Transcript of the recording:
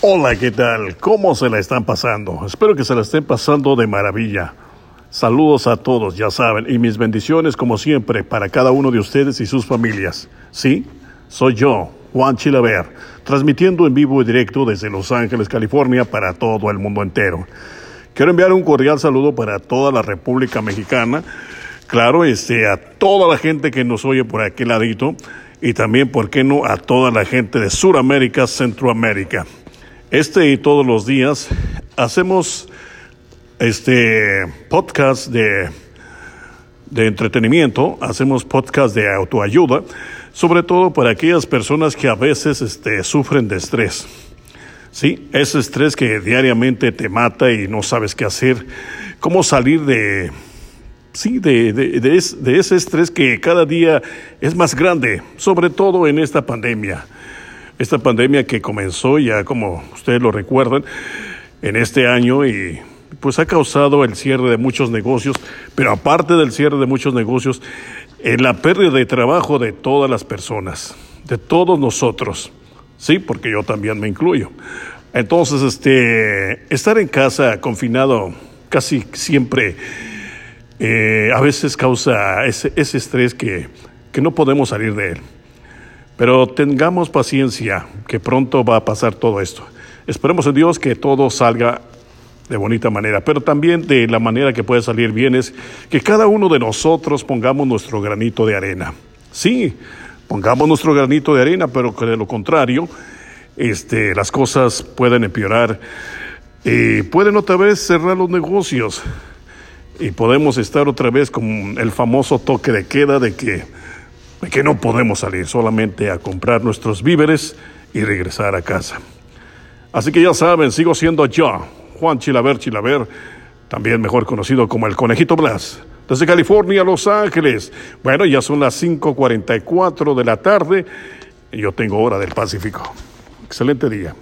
Hola, ¿qué tal? ¿Cómo se la están pasando? Espero que se la estén pasando de maravilla. Saludos a todos, ya saben, y mis bendiciones como siempre para cada uno de ustedes y sus familias. Sí, soy yo, Juan Chilaver, transmitiendo en vivo y directo desde Los Ángeles, California, para todo el mundo entero. Quiero enviar un cordial saludo para toda la República Mexicana, claro, este, a toda la gente que nos oye por aquel ladito, y también, ¿por qué no?, a toda la gente de Sudamérica, Centroamérica. Este y todos los días hacemos este podcast de, de entretenimiento, hacemos podcast de autoayuda, sobre todo para aquellas personas que a veces este, sufren de estrés. Sí, ese estrés que diariamente te mata y no sabes qué hacer, cómo salir de, sí, de, de, de, de ese estrés que cada día es más grande, sobre todo en esta pandemia. Esta pandemia que comenzó ya, como ustedes lo recuerdan, en este año y pues ha causado el cierre de muchos negocios, pero aparte del cierre de muchos negocios, en la pérdida de trabajo de todas las personas, de todos nosotros, sí, porque yo también me incluyo. Entonces, este, estar en casa confinado casi siempre eh, a veces causa ese, ese estrés que, que no podemos salir de él. Pero tengamos paciencia, que pronto va a pasar todo esto. Esperemos en Dios que todo salga de bonita manera, pero también de la manera que puede salir bien es que cada uno de nosotros pongamos nuestro granito de arena. Sí, pongamos nuestro granito de arena, pero que de lo contrario, este, las cosas pueden empeorar y pueden otra vez cerrar los negocios y podemos estar otra vez con el famoso toque de queda de que que no podemos salir solamente a comprar nuestros víveres y regresar a casa. Así que ya saben, sigo siendo yo, Juan Chilaver Chilaver, también mejor conocido como el Conejito Blas, desde California Los Ángeles. Bueno, ya son las 5.44 de la tarde y yo tengo hora del Pacífico. Excelente día.